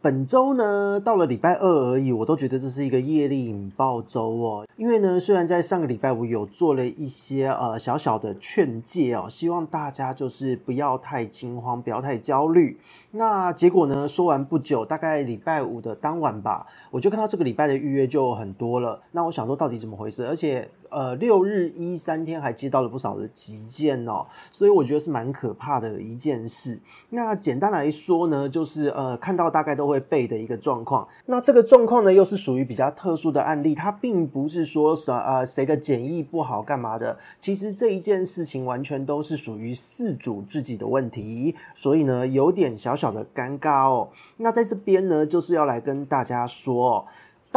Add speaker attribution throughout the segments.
Speaker 1: 本周呢，到了礼拜二而已，我都觉得这是一个业力引爆周哦。因为呢，虽然在上个礼拜五有做了一些呃小小的劝诫哦，希望大家就是不要太惊慌，不要太焦虑。那结果呢，说完不久，大概礼拜五的当晚吧，我就看到这个礼拜的预约就很多了。那我想说，到底怎么回事？而且。呃，六日一三天还接到了不少的急件哦，所以我觉得是蛮可怕的一件事。那简单来说呢，就是呃，看到大概都会背的一个状况。那这个状况呢，又是属于比较特殊的案例，它并不是说什呃谁的检疫不好干嘛的。其实这一件事情完全都是属于事主自己的问题，所以呢，有点小小的尴尬哦。那在这边呢，就是要来跟大家说。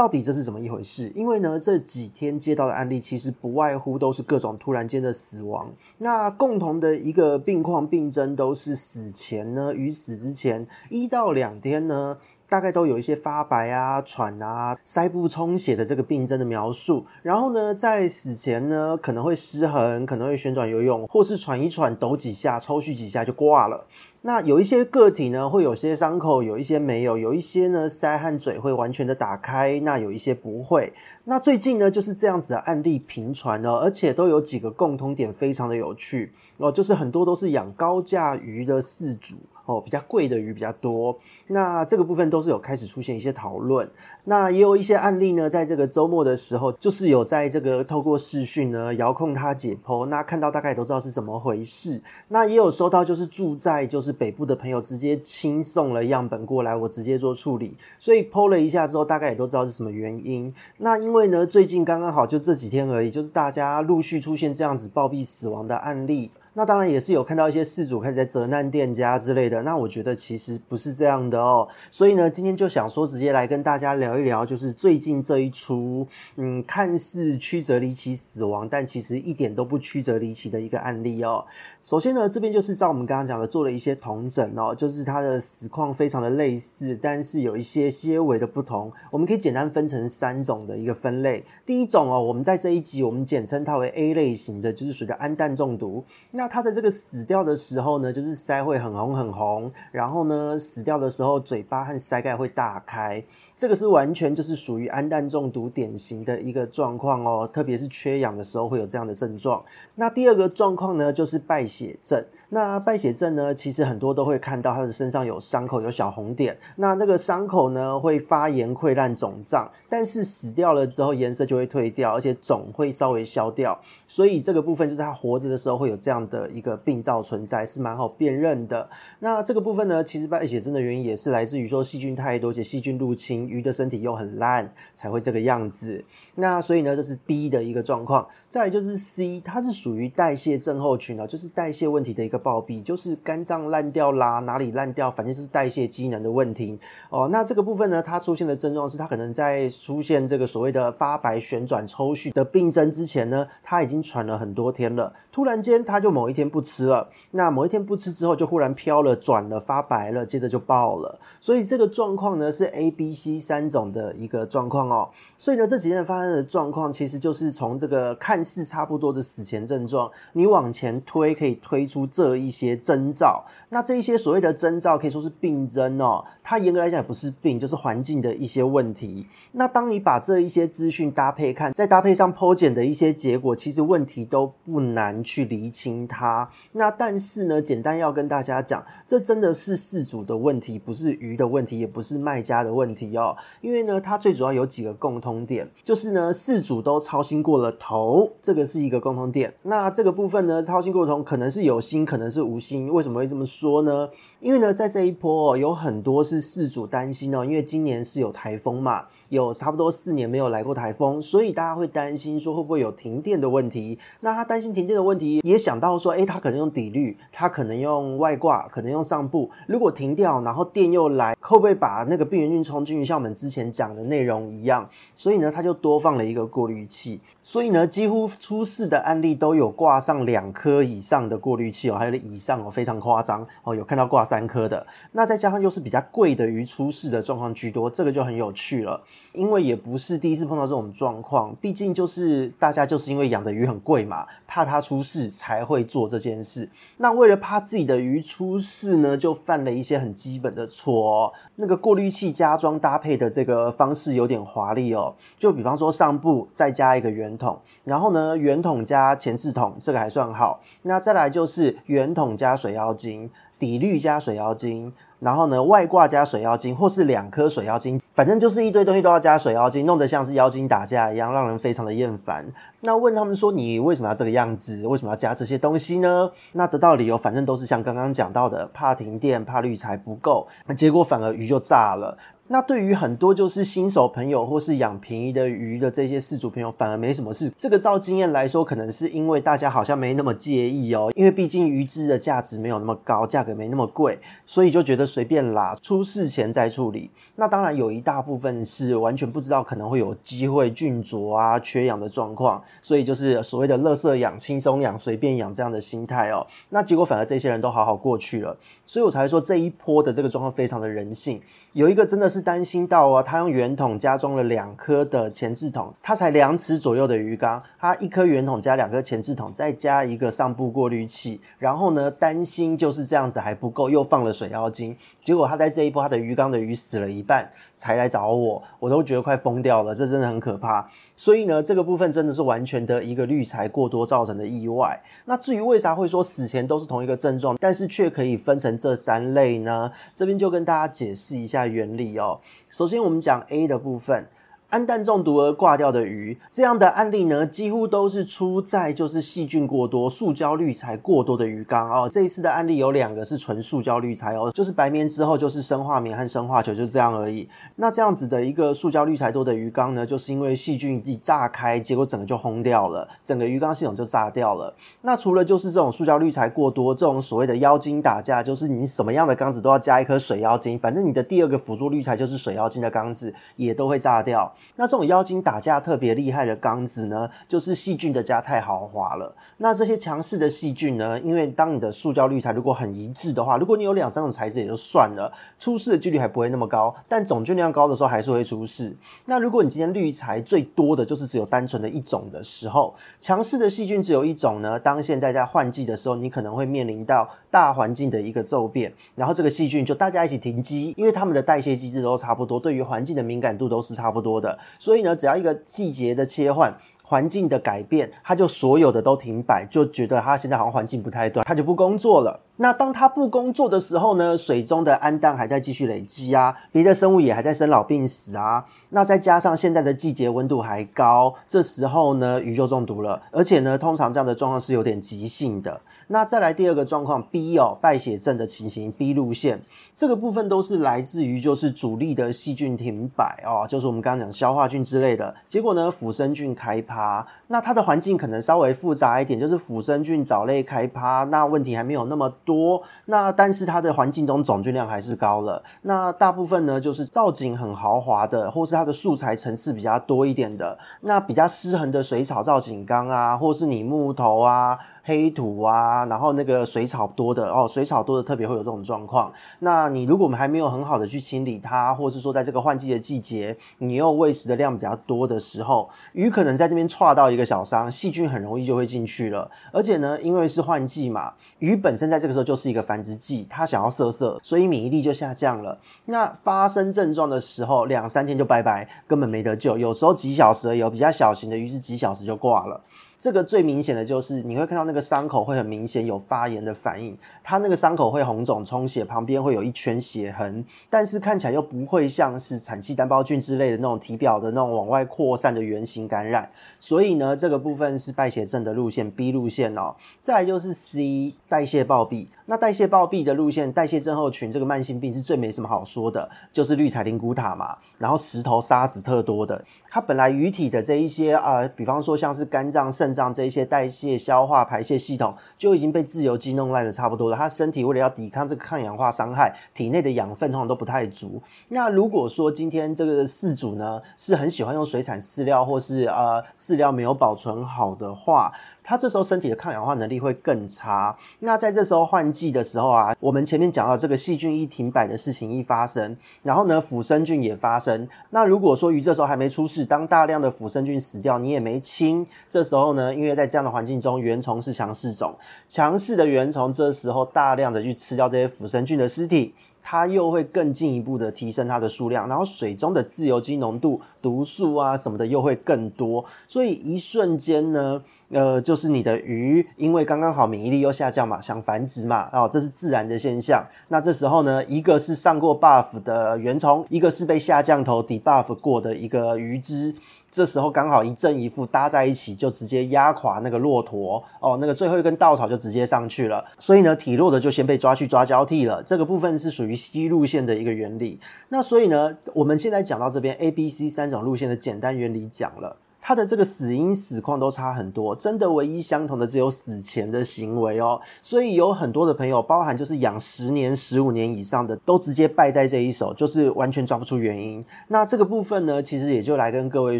Speaker 1: 到底这是怎么一回事？因为呢，这几天接到的案例其实不外乎都是各种突然间的死亡。那共同的一个病况病症都是死前呢，与死之前一到两天呢。大概都有一些发白啊、喘啊、腮部充血的这个病症的描述，然后呢，在死前呢，可能会失衡，可能会旋转游泳，或是喘一喘、抖几下、抽搐几下就挂了。那有一些个体呢，会有些伤口，有一些没有，有一些呢，腮和嘴会完全的打开，那有一些不会。那最近呢，就是这样子的案例频传哦，而且都有几个共通点，非常的有趣哦，就是很多都是养高价鱼的饲主。哦，比较贵的鱼比较多，那这个部分都是有开始出现一些讨论。那也有一些案例呢，在这个周末的时候，就是有在这个透过视讯呢遥控它解剖，那看到大概也都知道是怎么回事。那也有收到就是住在就是北部的朋友直接亲送了样本过来，我直接做处理，所以剖了一下之后，大概也都知道是什么原因。那因因为呢，最近刚刚好就这几天而已，就是大家陆续出现这样子暴毙死亡的案例。那当然也是有看到一些事主开始在责难店家之类的，那我觉得其实不是这样的哦。所以呢，今天就想说直接来跟大家聊一聊，就是最近这一出，嗯，看似曲折离奇死亡，但其实一点都不曲折离奇的一个案例哦。首先呢，这边就是照我们刚刚讲的做了一些同整哦，就是它的死况非常的类似，但是有一些些微的不同。我们可以简单分成三种的一个分类。第一种哦，我们在这一集我们简称它为 A 类型的，就是属于氨氮中毒。那它的这个死掉的时候呢，就是腮会很红很红，然后呢，死掉的时候嘴巴和腮盖会大开，这个是完全就是属于氨氮中毒典型的一个状况哦，特别是缺氧的时候会有这样的症状。那第二个状况呢，就是败血症。那败血症呢，其实很多都会看到他的身上有伤口，有小红点。那那个伤口呢，会发炎、溃烂、肿胀，但是死掉了之后颜色就会退掉，而且肿会稍微消掉。所以这个部分就是他活着的时候会有这样的一个病灶存在，是蛮好辨认的。那这个部分呢，其实败血症的原因也是来自于说细菌太多，且细菌入侵，鱼的身体又很烂，才会这个样子。那所以呢，这是 B 的一个状况。再来就是 C，它是属于代谢症候群啊，就是代谢问题的一个。暴毙就是肝脏烂掉啦，哪里烂掉，反正就是代谢机能的问题哦。那这个部分呢，它出现的症状是，它可能在出现这个所谓的发白、旋转、抽搐的病症之前呢，它已经喘了很多天了。突然间，它就某一天不吃了，那某一天不吃之后，就忽然飘了、转了、发白了，接着就爆了。所以这个状况呢，是 A、B、C 三种的一个状况哦。所以呢，这几天发生的状况，其实就是从这个看似差不多的死前症状，你往前推，可以推出这。的一些征兆，那这一些所谓的征兆可以说是病征哦。它严格来讲也不是病，就是环境的一些问题。那当你把这一些资讯搭配看，再搭配上剖检的一些结果，其实问题都不难去厘清它。那但是呢，简单要跟大家讲，这真的是饲主的问题，不是鱼的问题，也不是卖家的问题哦。因为呢，它最主要有几个共通点，就是呢，饲主都操心过了头，这个是一个共通点。那这个部分呢，操心过头，可能是有心，可能。可能是无心。为什么会这么说呢？因为呢，在这一波，有很多是事主担心哦，因为今年是有台风嘛，有差不多四年没有来过台风，所以大家会担心说会不会有停电的问题。那他担心停电的问题，也想到说，诶，他可能用底滤，他可能用外挂，可能用上部。如果停掉，然后电又来，会不会把那个病原菌冲进去？像我们之前讲的内容一样，所以呢，他就多放了一个过滤器。所以呢，几乎出事的案例都有挂上两颗以上的过滤器哦，还有以上哦，非常夸张哦，有看到挂三颗的。那再加上又是比较贵的鱼出事的状况居多，这个就很有趣了。因为也不是第一次碰到这种状况，毕竟就是大家就是因为养的鱼很贵嘛，怕它出事才会做这件事。那为了怕自己的鱼出事呢，就犯了一些很基本的错哦。那个过滤器加装搭配的这个方式有点华丽哦，就比方说上部再加一个圆筒，然后呢圆筒加前置筒，这个还算好。那再来就是圆筒加水妖精，底滤加水妖精。然后呢，外挂加水妖精，或是两颗水妖精，反正就是一堆东西都要加水妖精，弄得像是妖精打架一样，让人非常的厌烦。那问他们说，你为什么要这个样子？为什么要加这些东西呢？那得到理由，反正都是像刚刚讲到的，怕停电，怕滤材不够，那结果反而鱼就炸了。那对于很多就是新手朋友或是养便宜的鱼的这些饲主朋友，反而没什么事。这个照经验来说，可能是因为大家好像没那么介意哦，因为毕竟鱼只的价值没有那么高，价格没那么贵，所以就觉得随便啦，出事前再处理。那当然有一大部分是完全不知道可能会有机会菌浊啊、缺氧的状况，所以就是所谓的垃圾养、轻松养、随便养这样的心态哦。那结果反而这些人都好好过去了，所以我才会说这一波的这个状况非常的人性。有一个真的是。担心到啊，他用圆筒加装了两颗的前置筒，它才两尺左右的鱼缸，它一颗圆筒加两颗前置筒，再加一个上部过滤器，然后呢，担心就是这样子还不够，又放了水妖精，结果他在这一波他的鱼缸的鱼死了一半，才来找我，我都觉得快疯掉了，这真的很可怕。所以呢，这个部分真的是完全的一个滤材过多造成的意外。那至于为啥会说死前都是同一个症状，但是却可以分成这三类呢？这边就跟大家解释一下原理哦。首先，我们讲 A 的部分。氨氮中毒而挂掉的鱼，这样的案例呢，几乎都是出在就是细菌过多、塑胶滤材过多的鱼缸哦。这一次的案例有两个是纯塑胶滤材哦，就是白棉之后就是生化棉和生化球，就是这样而已。那这样子的一个塑胶滤材多的鱼缸呢，就是因为细菌一炸开，结果整个就轰掉了，整个鱼缸系统就炸掉了。那除了就是这种塑胶滤材过多，这种所谓的妖精打架，就是你什么样的缸子都要加一颗水妖精，反正你的第二个辅助滤材就是水妖精的缸子也都会炸掉。那这种妖精打架特别厉害的缸子呢，就是细菌的家太豪华了。那这些强势的细菌呢，因为当你的塑胶滤材如果很一致的话，如果你有两三种材质也就算了，出事的几率还不会那么高。但总菌量高的时候还是会出事。那如果你今天滤材最多的就是只有单纯的一种的时候，强势的细菌只有一种呢，当现在在换季的时候，你可能会面临到大环境的一个骤变，然后这个细菌就大家一起停机，因为它们的代谢机制都差不多，对于环境的敏感度都是差不多的。所以呢，只要一个季节的切换，环境的改变，它就所有的都停摆，就觉得它现在好像环境不太对，它就不工作了。那当它不工作的时候呢，水中的氨氮还在继续累积啊，别的生物也还在生老病死啊。那再加上现在的季节温度还高，这时候呢，鱼就中毒了。而且呢，通常这样的状况是有点急性的。那再来第二个状况 B 哦，败血症的情形 B 路线，这个部分都是来自于就是主力的细菌停摆哦，就是我们刚刚讲消化菌之类的。结果呢，腐生菌开趴，那它的环境可能稍微复杂一点，就是腐生菌藻类开趴，那问题还没有那么多。那但是它的环境中总菌量还是高了。那大部分呢，就是造景很豪华的，或是它的素材层次比较多一点的，那比较失衡的水草造景缸啊，或是你木头啊。黑土啊，然后那个水草多的哦，水草多的特别会有这种状况。那你如果我们还没有很好的去清理它，或是说在这个换季的季节，你又喂食的量比较多的时候，鱼可能在这边挫到一个小伤，细菌很容易就会进去了。而且呢，因为是换季嘛，鱼本身在这个时候就是一个繁殖季，它想要色色，所以免疫力就下降了。那发生症状的时候，两三天就拜拜，根本没得救。有时候几小时而已，有比较小型的鱼是几小时就挂了。这个最明显的就是你会看到那个伤口会很明显有发炎的反应，它那个伤口会红肿充血，旁边会有一圈血痕，但是看起来又不会像是产气单胞菌之类的那种体表的那种往外扩散的圆形感染，所以呢，这个部分是败血症的路线 B 路线哦。再来就是 C 代谢暴毙。那代谢暴毙的路线，代谢症候群这个慢性病是最没什么好说的，就是绿彩灵骨塔嘛，然后石头沙子特多的。它本来鱼体的这一些啊、呃，比方说像是肝脏、肾脏这一些代谢、消化、排泄系统就已经被自由基弄烂的差不多了。他身体为了要抵抗这个抗氧化伤害，体内的养分通常都不太足。那如果说今天这个饲主呢是很喜欢用水产饲料，或是呃饲料没有保存好的话，它这时候身体的抗氧化能力会更差。那在这时候换季的时候啊，我们前面讲到这个细菌一停摆的事情一发生，然后呢，腐生菌也发生。那如果说鱼这时候还没出事，当大量的腐生菌死掉，你也没清，这时候呢，因为在这样的环境中，原虫是强势种，强势的原虫这时候大量的去吃掉这些腐生菌的尸体。它又会更进一步的提升它的数量，然后水中的自由基浓度、毒素啊什么的又会更多，所以一瞬间呢，呃，就是你的鱼因为刚刚好免疫力又下降嘛，想繁殖嘛，哦，这是自然的现象。那这时候呢，一个是上过 buff 的原虫，一个是被下降头 debuff 过的一个鱼只。这时候刚好一正一负搭在一起，就直接压垮那个骆驼哦，那个最后一根稻草就直接上去了。所以呢，体弱的就先被抓去抓交替了。这个部分是属于西路线的一个原理。那所以呢，我们现在讲到这边 A、B、C 三种路线的简单原理讲了。它的这个死因死况都差很多，真的唯一相同的只有死前的行为哦。所以有很多的朋友，包含就是养十年、十五年以上的，都直接败在这一手，就是完全抓不出原因。那这个部分呢，其实也就来跟各位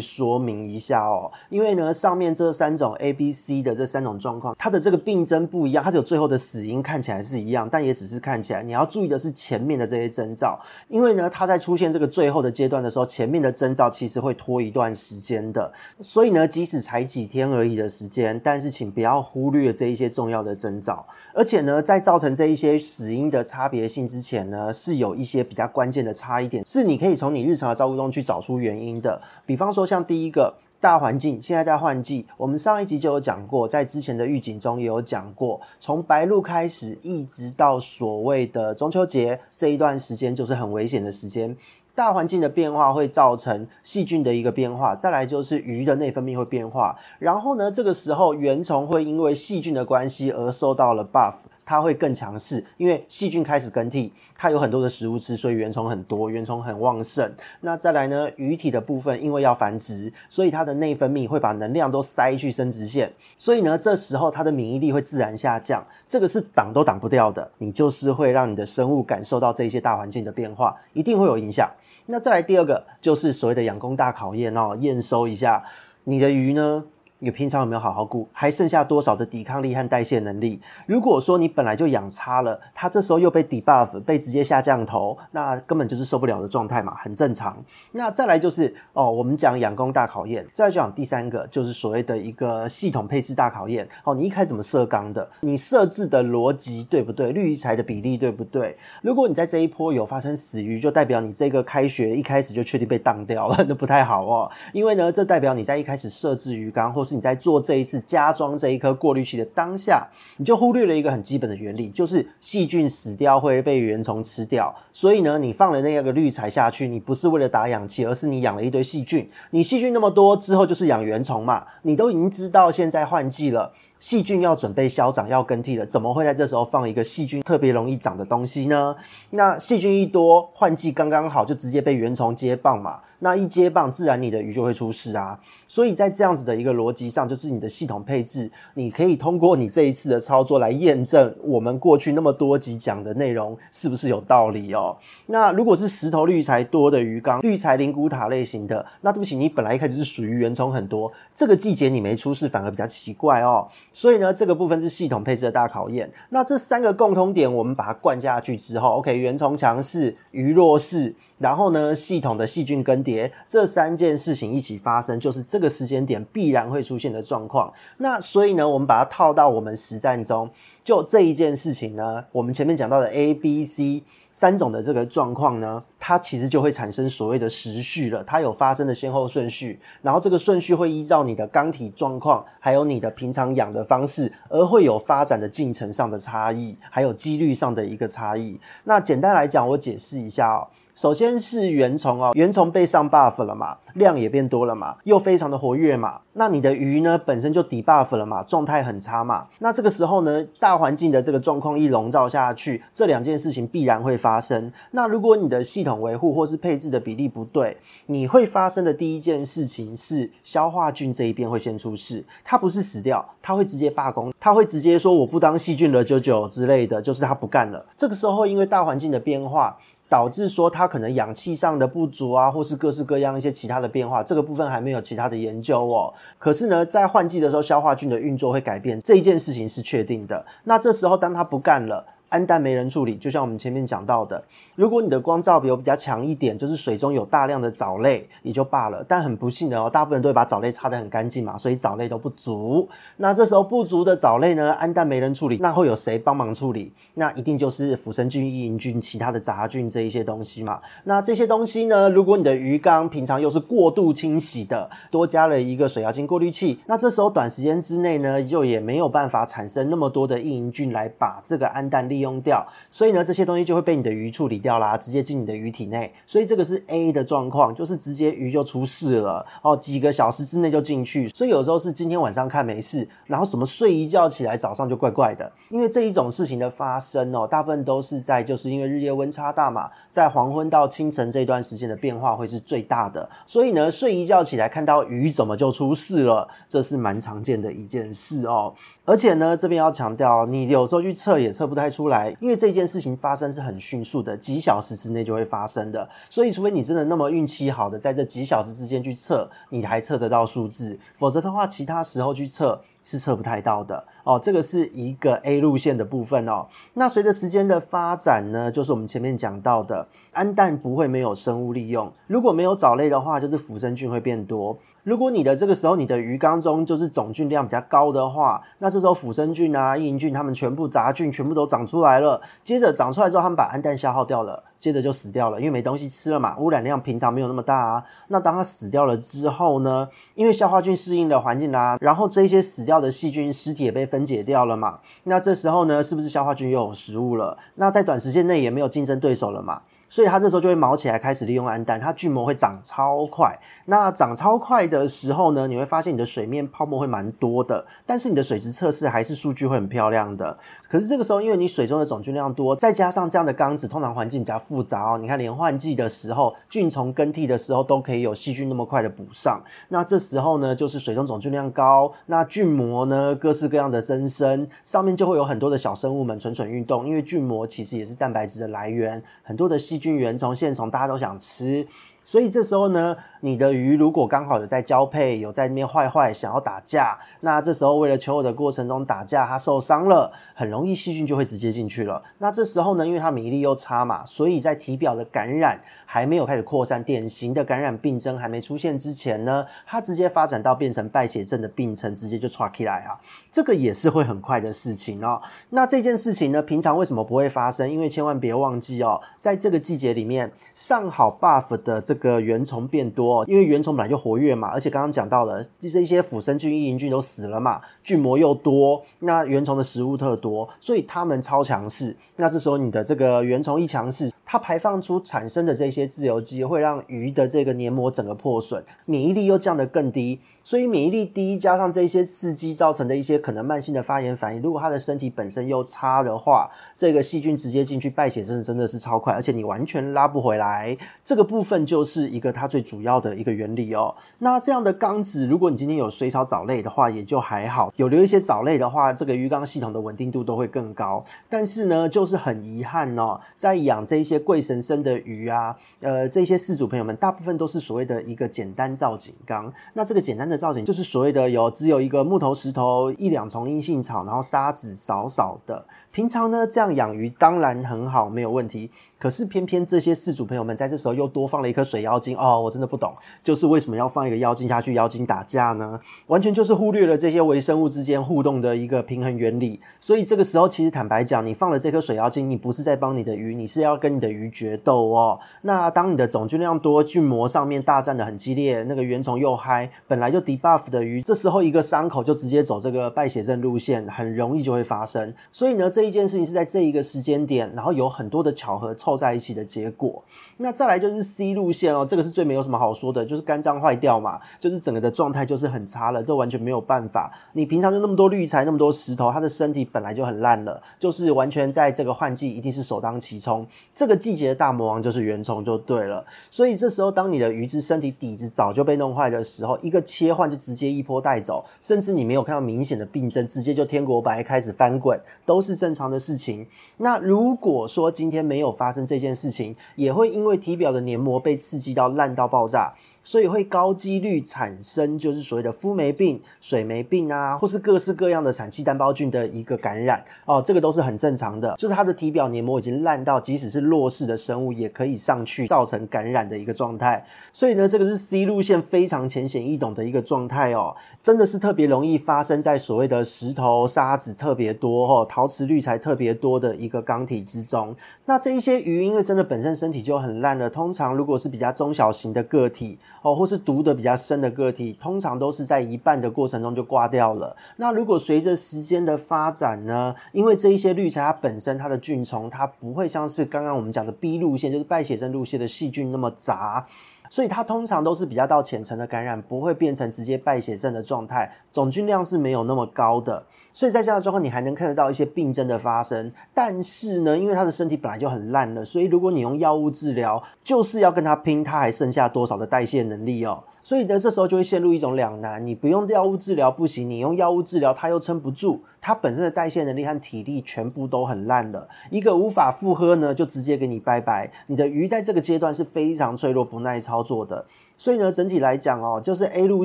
Speaker 1: 说明一下哦。因为呢，上面这三种 A、B、C 的这三种状况，它的这个病征不一样，它只有最后的死因看起来是一样，但也只是看起来。你要注意的是前面的这些征兆，因为呢，它在出现这个最后的阶段的时候，前面的征兆其实会拖一段时间的。所以呢，即使才几天而已的时间，但是请不要忽略这一些重要的征兆。而且呢，在造成这一些死因的差别性之前呢，是有一些比较关键的差异点，是你可以从你日常的照顾中去找出原因的。比方说，像第一个大环境，现在在换季，我们上一集就有讲过，在之前的预警中也有讲过，从白露开始一直到所谓的中秋节这一段时间，就是很危险的时间。大环境的变化会造成细菌的一个变化，再来就是鱼的内分泌会变化，然后呢，这个时候原虫会因为细菌的关系而受到了 buff。它会更强势，因为细菌开始更替，它有很多的食物吃，所以原虫很多，原虫很旺盛。那再来呢，鱼体的部分，因为要繁殖，所以它的内分泌会把能量都塞去生殖腺，所以呢，这时候它的免疫力会自然下降，这个是挡都挡不掉的。你就是会让你的生物感受到这些大环境的变化，一定会有影响。那再来第二个，就是所谓的养功大考验哦，验收一下你的鱼呢。你平常有没有好好顾？还剩下多少的抵抗力和代谢能力？如果说你本来就养差了，它这时候又被 debuff，被直接下降头，那根本就是受不了的状态嘛，很正常。那再来就是哦，我们讲养功大考验，再来讲第三个就是所谓的一个系统配置大考验。哦，你一开始怎么设缸的？你设置的逻辑对不对？滤材的比例对不对？如果你在这一波有发生死鱼，就代表你这个开学一开始就确定被当掉了，那不太好哦。因为呢，这代表你在一开始设置鱼缸或是你在做这一次加装这一颗过滤器的当下，你就忽略了一个很基本的原理，就是细菌死掉会被原虫吃掉。所以呢，你放了那个滤材下去，你不是为了打氧气，而是你养了一堆细菌。你细菌那么多之后，就是养原虫嘛。你都已经知道现在换季了。细菌要准备消长，要更替了，怎么会在这时候放一个细菌特别容易长的东西呢？那细菌一多，换季刚刚好，就直接被原虫接棒嘛。那一接棒，自然你的鱼就会出事啊。所以在这样子的一个逻辑上，就是你的系统配置，你可以通过你这一次的操作来验证我们过去那么多集讲的内容是不是有道理哦。那如果是石头滤材多的鱼缸，绿材灵骨塔类型的，那对不起，你本来一开始是属于原虫很多，这个季节你没出事，反而比较奇怪哦。所以呢，这个部分是系统配置的大考验。那这三个共通点，我们把它灌下去之后，OK，原虫强势，鱼弱势，然后呢，系统的细菌更迭，这三件事情一起发生，就是这个时间点必然会出现的状况。那所以呢，我们把它套到我们实战中，就这一件事情呢，我们前面讲到的 A、B、C 三种的这个状况呢，它其实就会产生所谓的时序了，它有发生的先后顺序，然后这个顺序会依照你的缸体状况，还有你的平常养的方式。而会有发展的进程上的差异，还有几率上的一个差异。那简单来讲，我解释一下哦。首先是原虫哦，原虫被上 buff 了嘛，量也变多了嘛，又非常的活跃嘛。那你的鱼呢本身就 debuff 了嘛，状态很差嘛，那这个时候呢，大环境的这个状况一笼罩下去，这两件事情必然会发生。那如果你的系统维护或是配置的比例不对，你会发生的第一件事情是消化菌这一边会先出事，它不是死掉，它会直接罢工，它会直接说我不当细菌了，九九之类的，就是它不干了。这个时候因为大环境的变化。导致说它可能氧气上的不足啊，或是各式各样一些其他的变化，这个部分还没有其他的研究哦。可是呢，在换季的时候，消化菌的运作会改变，这一件事情是确定的。那这时候当它不干了。氨氮没人处理，就像我们前面讲到的，如果你的光照比比较强一点，就是水中有大量的藻类也就罢了。但很不幸的哦，大部分人都会把藻类擦得很干净嘛，所以藻类都不足。那这时候不足的藻类呢，氨氮没人处理，那会有谁帮忙处理？那一定就是腐生菌、异营菌、其他的杂菌这一些东西嘛。那这些东西呢，如果你的鱼缸平常又是过度清洗的，多加了一个水妖精过滤器，那这时候短时间之内呢，就也没有办法产生那么多的异营菌来把这个氨氮利用掉，所以呢，这些东西就会被你的鱼处理掉啦，直接进你的鱼体内。所以这个是 A 的状况，就是直接鱼就出事了哦，几个小时之内就进去。所以有时候是今天晚上看没事，然后什么睡一觉起来早上就怪怪的，因为这一种事情的发生哦，大部分都是在就是因为日夜温差大嘛，在黄昏到清晨这段时间的变化会是最大的。所以呢，睡一觉起来看到鱼怎么就出事了，这是蛮常见的一件事哦。而且呢，这边要强调，你有时候去测也测不太出来。来因为这件事情发生是很迅速的，几小时之内就会发生的，所以除非你真的那么运气好的在这几小时之间去测，你还测得到数字，否则的话，其他时候去测。是测不太到的哦，这个是一个 A 路线的部分哦。那随着时间的发展呢，就是我们前面讲到的，氨氮不会没有生物利用。如果没有藻类的话，就是腐生菌会变多。如果你的这个时候你的鱼缸中就是总菌量比较高的话，那这时候腐生菌啊、异营菌它们全部杂菌全部都长出来了。接着长出来之后，他们把氨氮消耗掉了。接着就死掉了，因为没东西吃了嘛，污染量平常没有那么大啊。那当它死掉了之后呢，因为消化菌适应了环境啦，然后这一些死掉的细菌尸体也被分解掉了嘛。那这时候呢，是不是消化菌又有食物了？那在短时间内也没有竞争对手了嘛。所以它这时候就会毛起来，开始利用氨氮，它菌膜会长超快。那长超快的时候呢，你会发现你的水面泡沫会蛮多的，但是你的水质测试还是数据会很漂亮的。可是这个时候，因为你水中的总菌量多，再加上这样的缸子通常环境比较复杂哦。你看，连换季的时候，菌虫更替的时候，都可以有细菌那么快的补上。那这时候呢，就是水中总菌量高，那菌膜呢，各式各样的增生，上面就会有很多的小生物们蠢蠢欲动，因为菌膜其实也是蛋白质的来源，很多的细菌原虫、线虫，大家都想吃。所以这时候呢，你的鱼如果刚好有在交配，有在那边坏坏想要打架，那这时候为了求偶的过程中打架，它受伤了，很容易细菌就会直接进去了。那这时候呢，因为它免疫力又差嘛，所以在体表的感染还没有开始扩散，典型的感染病症还没出现之前呢，它直接发展到变成败血症的病程，直接就唰起来啊，这个也是会很快的事情哦。那这件事情呢，平常为什么不会发生？因为千万别忘记哦，在这个季节里面上好 buff 的这。个原虫变多，因为原虫本来就活跃嘛，而且刚刚讲到了，就这一些腐生菌、异营菌都死了嘛，菌膜又多，那原虫的食物特多，所以它们超强势。那这时候你的这个原虫一强势。它排放出产生的这些自由基会让鱼的这个黏膜整个破损，免疫力又降得更低，所以免疫力低加上这些刺激造成的一些可能慢性的发炎反应，如果它的身体本身又差的话，这个细菌直接进去败血症真的是超快，而且你完全拉不回来。这个部分就是一个它最主要的一个原理哦。那这样的缸子，如果你今天有水草藻类的话，也就还好；有留一些藻类的话，这个鱼缸系统的稳定度都会更高。但是呢，就是很遗憾哦，在养这一些。贵神生的鱼啊，呃，这些饲主朋友们，大部分都是所谓的一个简单造景缸。那这个简单的造景，就是所谓的有只有一个木头、石头、一两丛阴性草，然后沙子少少的。平常呢，这样养鱼当然很好，没有问题。可是偏偏这些饲主朋友们在这时候又多放了一颗水妖精哦，我真的不懂，就是为什么要放一个妖精下去，妖精打架呢？完全就是忽略了这些微生物之间互动的一个平衡原理。所以这个时候，其实坦白讲，你放了这颗水妖精，你不是在帮你的鱼，你是要跟你的鱼决斗哦。那当你的总菌量多，菌膜上面大战的很激烈，那个原虫又嗨，本来就 debuff 的鱼，这时候一个伤口就直接走这个败血症路线，很容易就会发生。所以呢，这这一件事情是在这一个时间点，然后有很多的巧合凑在一起的结果。那再来就是 C 路线哦，这个是最没有什么好说的，就是肝脏坏掉嘛，就是整个的状态就是很差了，这完全没有办法。你平常就那么多绿材，那么多石头，它的身体本来就很烂了，就是完全在这个换季一定是首当其冲。这个季节的大魔王就是原虫就对了。所以这时候当你的鱼之身体底子早就被弄坏的时候，一个切换就直接一波带走，甚至你没有看到明显的病症，直接就天国白开始翻滚，都是正正常的事情。那如果说今天没有发生这件事情，也会因为体表的黏膜被刺激到烂到爆炸。所以会高几率产生就是所谓的肤霉病、水霉病啊，或是各式各样的产气单胞菌的一个感染哦，这个都是很正常的。就是它的体表黏膜已经烂到，即使是弱势的生物也可以上去造成感染的一个状态。所以呢，这个是 C 路线非常浅显易懂的一个状态哦，真的是特别容易发生在所谓的石头、沙子特别多哦，陶瓷滤材特别多的一个缸体之中。那这一些鱼因为真的本身身体就很烂了，通常如果是比较中小型的个体。哦，或是毒得比较深的个体，通常都是在一半的过程中就挂掉了。那如果随着时间的发展呢？因为这一些滤材它本身它的菌虫，它不会像是刚刚我们讲的 B 路线，就是败血症路线的细菌那么杂。所以它通常都是比较到浅层的感染，不会变成直接败血症的状态，总菌量是没有那么高的。所以在这样的状况，你还能看得到一些病症的发生。但是呢，因为他的身体本来就很烂了，所以如果你用药物治疗，就是要跟他拼，他还剩下多少的代谢能力哦。所以呢，这时候就会陷入一种两难：你不用药物治疗不行，你用药物治疗它又撑不住，它本身的代谢能力和体力全部都很烂了，一个无法负荷呢，就直接给你拜拜。你的鱼在这个阶段是非常脆弱、不耐操作的。所以呢，整体来讲哦，就是 A 路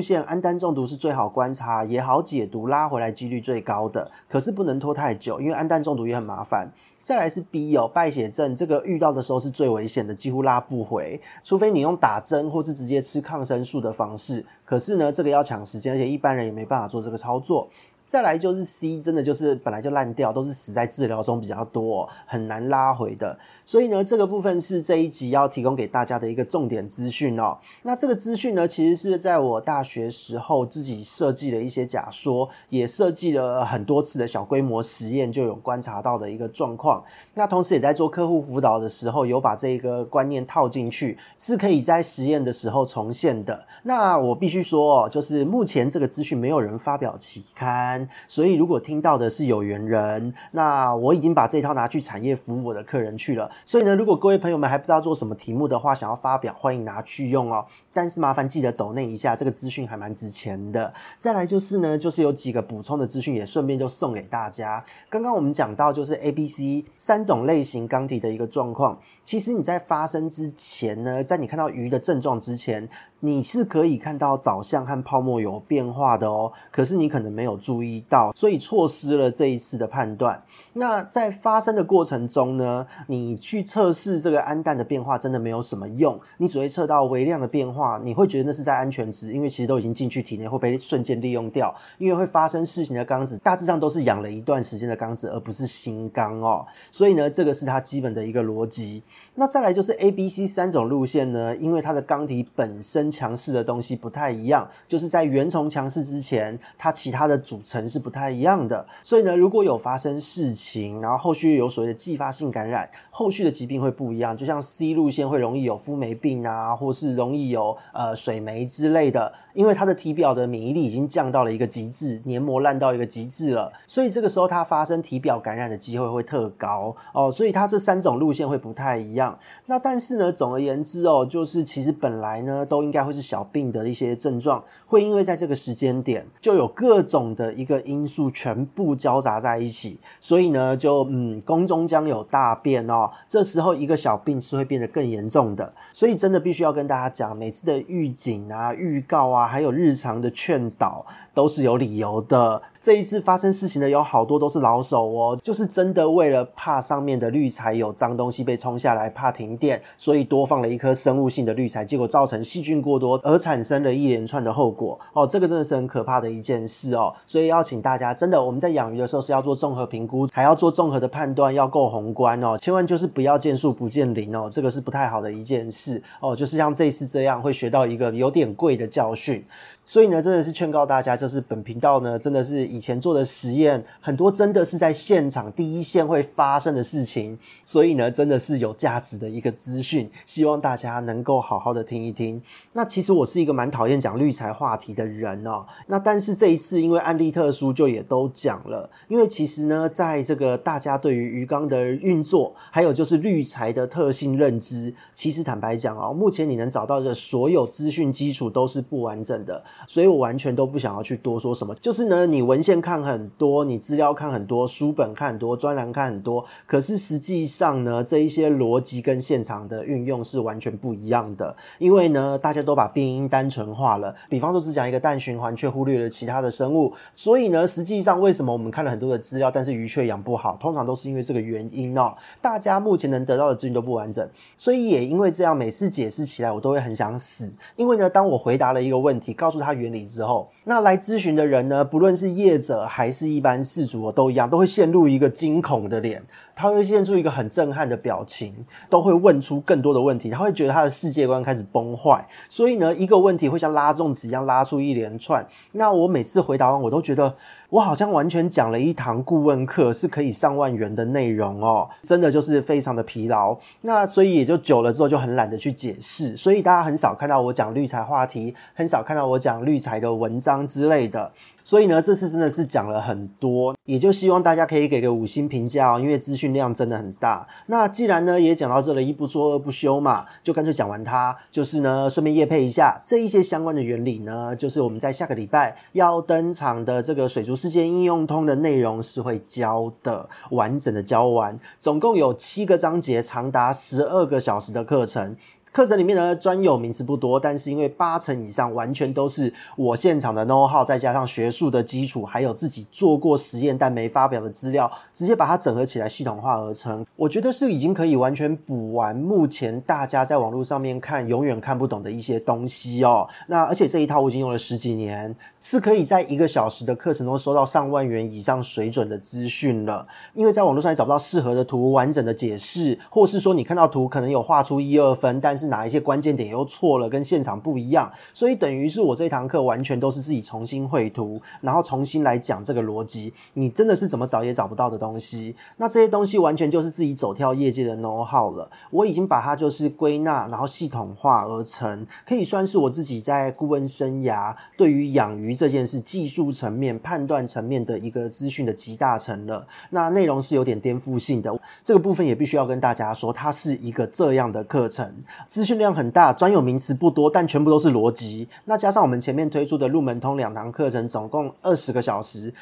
Speaker 1: 线氨氮中毒是最好观察、也好解毒、拉回来几率最高的。可是不能拖太久，因为氨氮中毒也很麻烦。再来是 B 哦，败血症这个遇到的时候是最危险的，几乎拉不回，除非你用打针或是直接吃抗生素的的方式。可是呢，这个要抢时间，而且一般人也没办法做这个操作。再来就是 C，真的就是本来就烂掉，都是死在治疗中比较多，很难拉回的。所以呢，这个部分是这一集要提供给大家的一个重点资讯哦。那这个资讯呢，其实是在我大学时候自己设计了一些假说，也设计了很多次的小规模实验，就有观察到的一个状况。那同时也在做客户辅导的时候，有把这个观念套进去，是可以在实验的时候重现的。那我必须说哦，就是目前这个资讯没有人发表期刊，所以如果听到的是有缘人，那我已经把这一套拿去产业服务我的客人去了。所以呢，如果各位朋友们还不知道做什么题目的话，想要发表，欢迎拿去用哦。但是麻烦记得抖内一下，这个资讯还蛮值钱的。再来就是呢，就是有几个补充的资讯，也顺便就送给大家。刚刚我们讲到就是 A、B、C 三种类型缸体的一个状况，其实你在发生之前呢，在你看到鱼的症状之前。你是可以看到藻相和泡沫有变化的哦，可是你可能没有注意到，所以错失了这一次的判断。那在发生的过程中呢，你去测试这个氨氮的变化真的没有什么用，你只会测到微量的变化，你会觉得那是在安全值，因为其实都已经进去体内会被瞬间利用掉，因为会发生事情的缸子大致上都是养了一段时间的缸子，而不是新缸哦。所以呢，这个是它基本的一个逻辑。那再来就是 A、B、C 三种路线呢，因为它的缸体本身。强势的东西不太一样，就是在原虫强势之前，它其他的组成是不太一样的。所以呢，如果有发生事情，然后后续有所谓的继发性感染，后续的疾病会不一样。就像 C 路线会容易有肤霉病啊，或是容易有呃水霉之类的，因为它的体表的免疫力已经降到了一个极致，黏膜烂到一个极致了，所以这个时候它发生体表感染的机会会特高哦。所以它这三种路线会不太一样。那但是呢，总而言之哦，就是其实本来呢都应该。会是小病的一些症状，会因为在这个时间点就有各种的一个因素全部交杂在一起，所以呢，就嗯，宫中将有大变哦。这时候一个小病是会变得更严重的，所以真的必须要跟大家讲，每次的预警啊、预告啊，还有日常的劝导，都是有理由的。这一次发生事情的有好多都是老手哦，就是真的为了怕上面的滤材有脏东西被冲下来，怕停电，所以多放了一颗生物性的滤材，结果造成细菌过多而产生了一连串的后果哦。这个真的是很可怕的一件事哦，所以要请大家真的我们在养鱼的时候是要做综合评估，还要做综合的判断，要够宏观哦，千万就是不要见树不见林哦，这个是不太好的一件事哦。就是像这一次这样会学到一个有点贵的教训。所以呢，真的是劝告大家，就是本频道呢，真的是以前做的实验很多，真的是在现场第一线会发生的事情，所以呢，真的是有价值的一个资讯，希望大家能够好好的听一听。那其实我是一个蛮讨厌讲绿材话题的人哦，那但是这一次因为案例特殊，就也都讲了。因为其实呢，在这个大家对于鱼缸的运作，还有就是绿材的特性认知，其实坦白讲哦，目前你能找到的所有资讯基础都是不完整的。所以我完全都不想要去多说什么，就是呢，你文献看很多，你资料看很多，书本看很多，专栏看很多，可是实际上呢，这一些逻辑跟现场的运用是完全不一样的。因为呢，大家都把变因单纯化了，比方说只讲一个氮循环，却忽略了其他的生物。所以呢，实际上为什么我们看了很多的资料，但是鱼却养不好，通常都是因为这个原因哦。大家目前能得到的资讯都不完整，所以也因为这样，每次解释起来我都会很想死。因为呢，当我回答了一个问题，告诉他。它原理之后，那来咨询的人呢，不论是业者还是一般事主，都一样，都会陷入一个惊恐的脸，他会现出一个很震撼的表情，都会问出更多的问题，他会觉得他的世界观开始崩坏。所以呢，一个问题会像拉粽子一样拉出一连串。那我每次回答完，我都觉得。我好像完全讲了一堂顾问课，是可以上万元的内容哦，真的就是非常的疲劳。那所以也就久了之后就很懒得去解释，所以大家很少看到我讲绿材话题，很少看到我讲绿材的文章之类的。所以呢，这次真的是讲了很多，也就希望大家可以给个五星评价哦，因为资讯量真的很大。那既然呢也讲到这了，一不做二不休嘛，就干脆讲完它。就是呢，顺便业配一下这一些相关的原理呢，就是我们在下个礼拜要登场的这个水族世界应用通的内容是会教的，完整的教完，总共有七个章节，长达十二个小时的课程。课程里面呢，专有名词不多，但是因为八成以上完全都是我现场的 know how，再加上学术的基础，还有自己做过实验但没发表的资料，直接把它整合起来系统化而成。我觉得是已经可以完全补完目前大家在网络上面看永远看不懂的一些东西哦。那而且这一套我已经用了十几年，是可以在一个小时的课程中收到上万元以上水准的资讯了。因为在网络上也找不到适合的图、完整的解释，或是说你看到图可能有画出一二分，但是哪一些关键点又错了，跟现场不一样，所以等于是我这堂课完全都是自己重新绘图，然后重新来讲这个逻辑。你真的是怎么找也找不到的东西，那这些东西完全就是自己走跳业界的 know how 了。我已经把它就是归纳，然后系统化而成，可以算是我自己在顾问生涯对于养鱼这件事技术层面、判断层面的一个资讯的集大成了。那内容是有点颠覆性的，这个部分也必须要跟大家说，它是一个这样的课程。资讯量很大，专有名词不多，但全部都是逻辑。那加上我们前面推出的入门通两堂课程，总共二十个小时，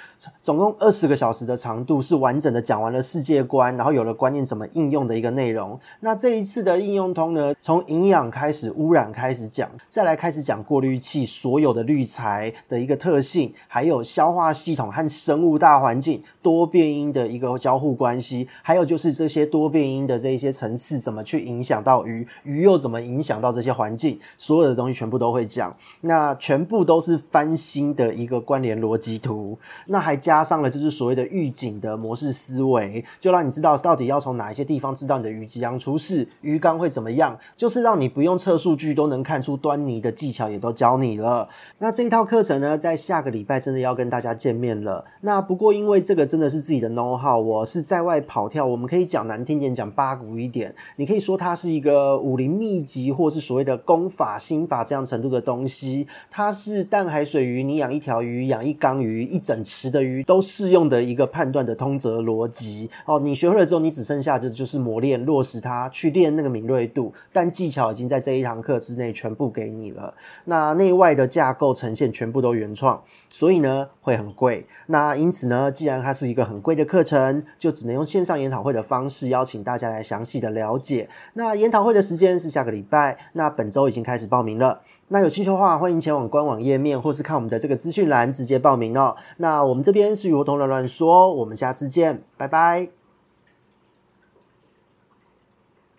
Speaker 1: 总共二十个小时的长度，是完整的讲完了世界观，然后有了观念怎么应用的一个内容。那这一次的应用通呢，从营养开始，污染开始讲，再来开始讲过滤器所有的滤材的一个特性，还有消化系统和生物大环境多变因的一个交互关系，还有就是这些多变因的这一些层次怎么去影响到鱼，鱼又怎么影响到这些环境，所有的东西全部都会讲。那全部都是翻新的一个关联逻辑图，那还加上了就是所谓的预警的模式思维，就让你知道到底要从哪一些地方知道你的鱼即将出事，鱼缸会怎么样，就是让你不用测数据都能看出端倪的技巧也都教你了。那这一套课程呢，在下个礼拜真的要跟大家见面了。那不过因为这个真的是自己的 know how，我是在外跑跳，我们可以讲难听点，讲八股一点，你可以说它是一个武林秘秘籍。或是所谓的功法、心法这样程度的东西，它是淡海水鱼，你养一条鱼、养一缸鱼、一整池的鱼都适用的一个判断的通则逻辑哦。你学会了之后，你只剩下的就是磨练、落实它，去练那个敏锐度。但技巧已经在这一堂课之内全部给你了。那内外的架构呈现全部都原创，所以呢会很贵。那因此呢，既然它是一个很贵的课程，就只能用线上研讨会的方式邀请大家来详细的了解。那研讨会的时间是下个礼拜。那本周已经开始报名了。那有需求的话，欢迎前往官网页面，或是看我们的这个资讯栏直接报名哦。那我们这边是如同乱乱说，我们下次见，拜拜。